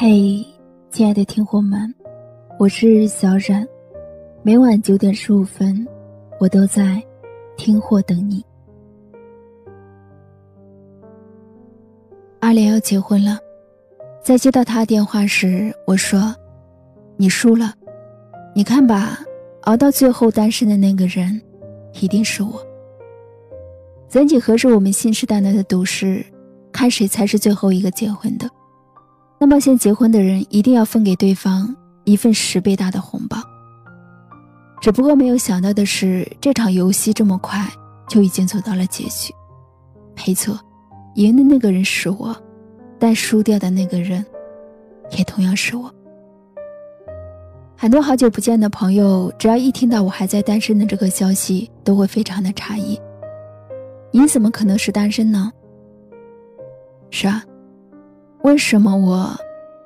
嘿，亲爱的听货们，我是小冉，每晚九点十五分，我都在听货等你。阿莲要结婚了，在接到他电话时，我说：“你输了，你看吧，熬到最后单身的那个人，一定是我。曾几何时，我们信誓旦旦的赌誓，看谁才是最后一个结婚的。”那么，先结婚的人一定要分给对方一份十倍大的红包。只不过没有想到的是，这场游戏这么快就已经走到了结局。没错，赢的那个人是我，但输掉的那个人，也同样是我。很多好久不见的朋友，只要一听到我还在单身的这个消息，都会非常的诧异：“你怎么可能是单身呢？”是啊。为什么我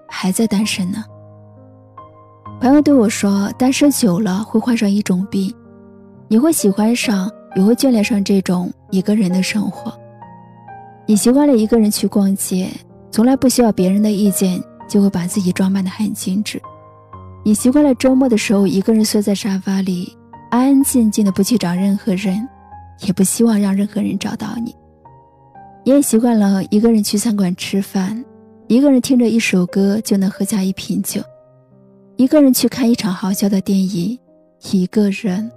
还在单身呢？朋友对我说，单身久了会患上一种病，你会喜欢上，也会眷恋上这种一个人的生活。你习惯了一个人去逛街，从来不需要别人的意见，就会把自己装扮的很精致。你习惯了周末的时候一个人缩在沙发里，安安静静的不去找任何人，也不希望让任何人找到你。你也习惯了一个人去餐馆吃饭。一个人听着一首歌就能喝下一瓶酒，一个人去看一场好笑的电影，一个人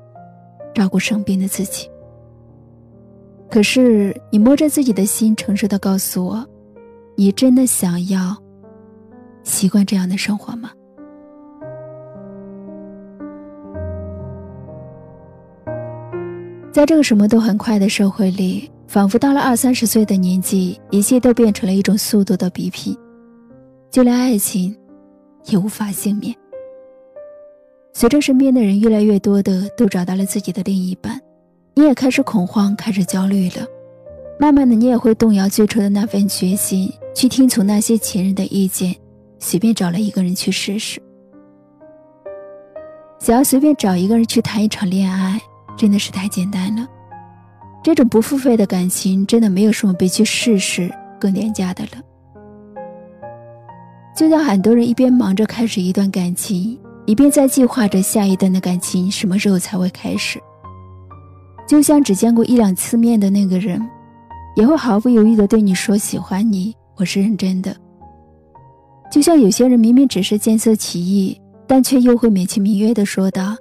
照顾生病的自己。可是你摸着自己的心，诚实的告诉我，你真的想要习惯这样的生活吗？在这个什么都很快的社会里，仿佛到了二三十岁的年纪，一切都变成了一种速度的比拼。就连爱情，也无法幸免。随着身边的人越来越多的都找到了自己的另一半，你也开始恐慌，开始焦虑了。慢慢的，你也会动摇最初的那份决心，去听从那些前人的意见，随便找了一个人去试试。想要随便找一个人去谈一场恋爱，真的是太简单了。这种不付费的感情，真的没有什么比去试试更廉价的了。就像很多人一边忙着开始一段感情，一边在计划着下一段的感情什么时候才会开始。就像只见过一两次面的那个人，也会毫不犹豫地对你说喜欢你，我是认真的。就像有些人明明只是见色起意，但却又会美其名曰地说道，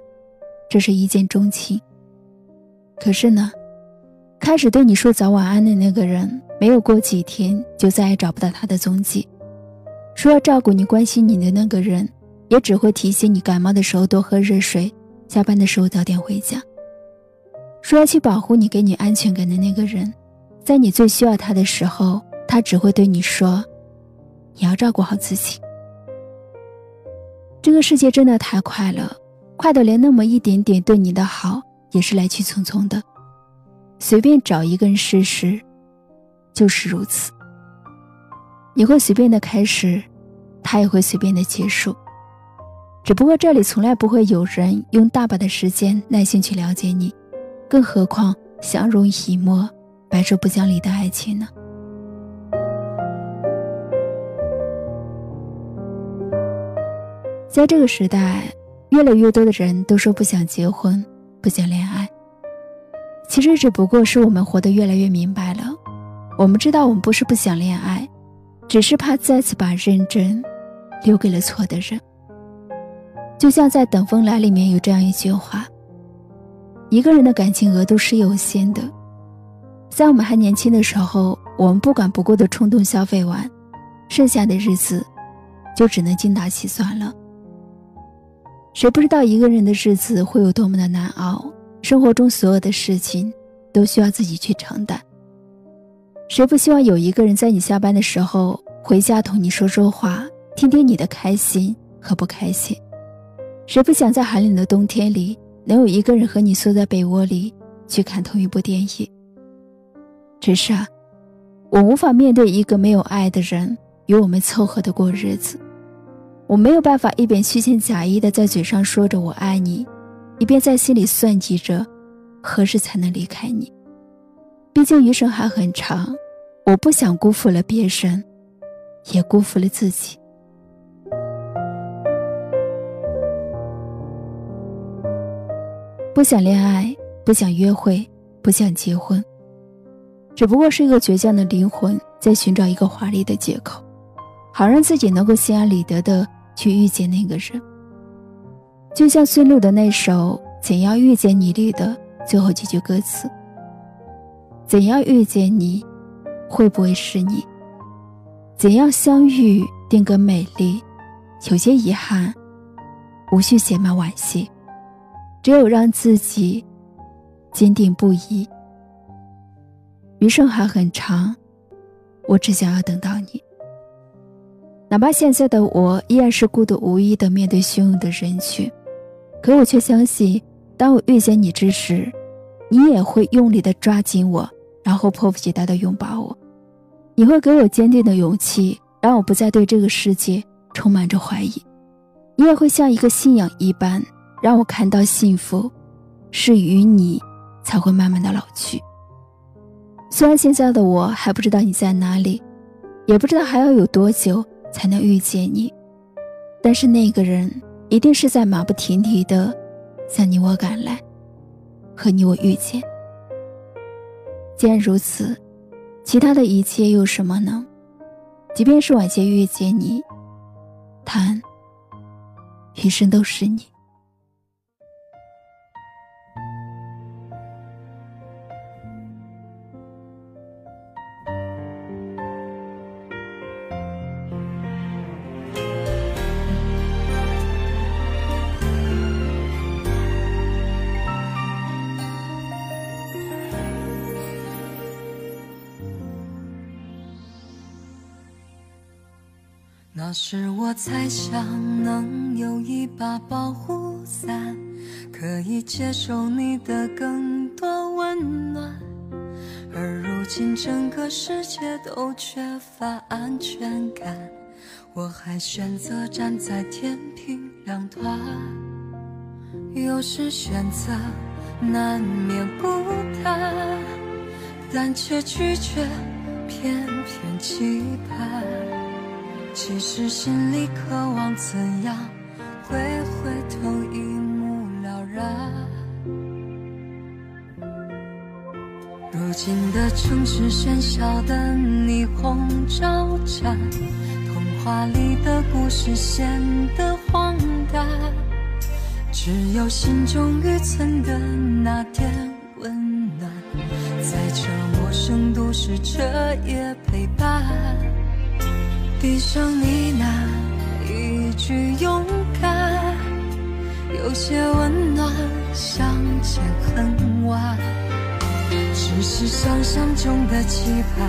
这是一见钟情。可是呢，开始对你说早晚安的那个人，没有过几天就再也找不到他的踪迹。说要照顾你、关心你的那个人，也只会提醒你感冒的时候多喝热水，下班的时候早点回家。说要去保护你、给你安全感的那个人，在你最需要他的时候，他只会对你说：“你要照顾好自己。”这个世界真的太快了，快的连那么一点点对你的好也是来去匆匆的。随便找一个人试试，就是如此。你会随便的开始，他也会随便的结束。只不过这里从来不会有人用大把的时间耐心去了解你，更何况相濡以沫、白首不相离的爱情呢？在这个时代，越来越多的人都说不想结婚、不想恋爱。其实只不过是我们活得越来越明白了。我们知道，我们不是不想恋爱。只是怕再次把认真留给了错的人。就像在《等风来》里面有这样一句话：“一个人的感情额度是有限的，在我们还年轻的时候，我们不管不顾的冲动消费完，剩下的日子就只能精打细算了。谁不知道一个人的日子会有多么的难熬？生活中所有的事情都需要自己去承担。”谁不希望有一个人在你下班的时候回家同你说说话，听听你的开心和不开心？谁不想在寒冷的冬天里能有一个人和你缩在被窝里去看同一部电影？只是啊，我无法面对一个没有爱的人与我们凑合的过日子。我没有办法一边虚情假意的在嘴上说着我爱你，一边在心里算计着何时才能离开你。毕竟余生还很长，我不想辜负了别人，也辜负了自己。不想恋爱不想约会不想结婚只不过是一个倔强的灵魂在寻找一个华丽的借口好让自己能够心安理得的去遇见那个人。就像孙露的那首怎样遇见你里的最后几句歌词怎样遇见你会不会是你？怎样相遇，定格美丽，有些遗憾，无需写满惋惜。”只有让自己坚定不移。余生还很长，我只想要等到你。哪怕现在的我依然是孤独无依的面对汹涌的人群，可我却相信，当我遇见你之时，你也会用力的抓紧我，然后迫不及待的拥抱我。你会给我坚定的勇气，让我不再对这个世界充满着怀疑。你也会像一个信仰一般。让我看到幸福，是与你才会慢慢的老去。虽然现在的我还不知道你在哪里，也不知道还要有多久才能遇见你，但是那个人一定是在马不停蹄的向你我赶来，和你我遇见。既然如此，其他的一切又有什么呢？即便是晚些遇见你，谈余生都是你。那时我猜想能有一把保护伞，可以接受你的更多温暖。而如今整个世界都缺乏安全感，我还选择站在天平两端。有时选择难免孤单，但却拒绝偏偏期盼。其实心里渴望怎样会回头一目了然。如今的城市喧嚣的霓虹招展，童话里的故事显得荒诞，只有心中预存的那点温暖，在这陌生都市彻夜陪伴。闭上你那一句勇敢，有些温暖，相见恨晚。只是想象中的期盼，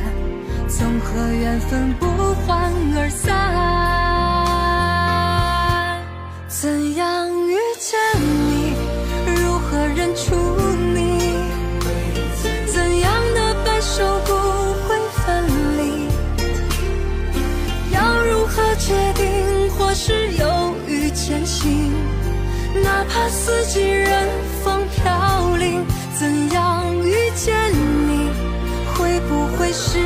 总和缘分不欢而散。是犹豫前行，哪怕四季任风飘零。怎样遇见你？会不会是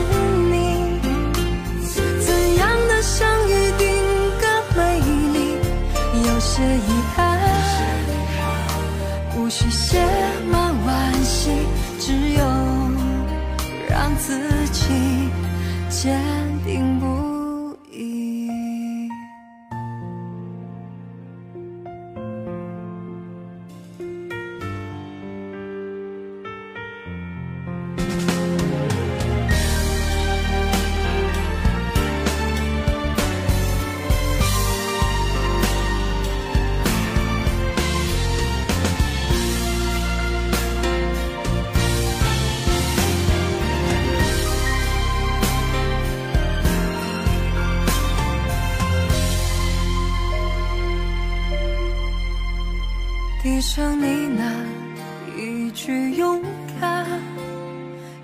低声呢喃一句勇敢，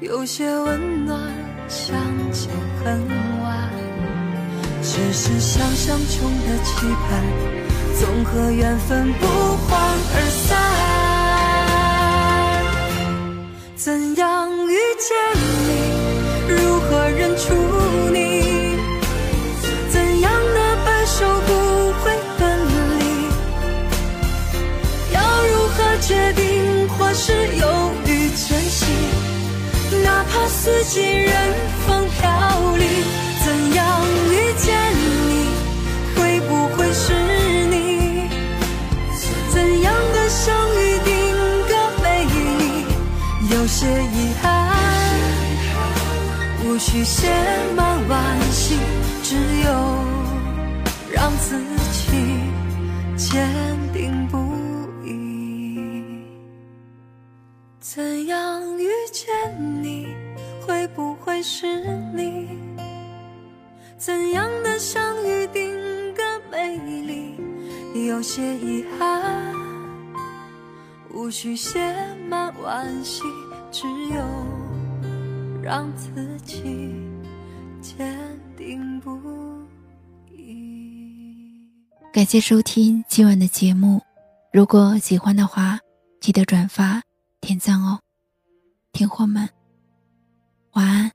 有些温暖，相见恨晚。只是想象中的期盼，总和缘分不欢而散。怎样遇见四季任风飘零，怎样遇见你？会不会是你？怎样的相遇定格美丽？有些遗憾，无需写满惋惜，只有让自己坚定不会是你？怎样的相遇定格美丽？有些遗憾，无需写满惋惜，只有让自己坚定不移。感谢收听今晚的节目，如果喜欢的话，记得转发点赞哦，听货们，晚安。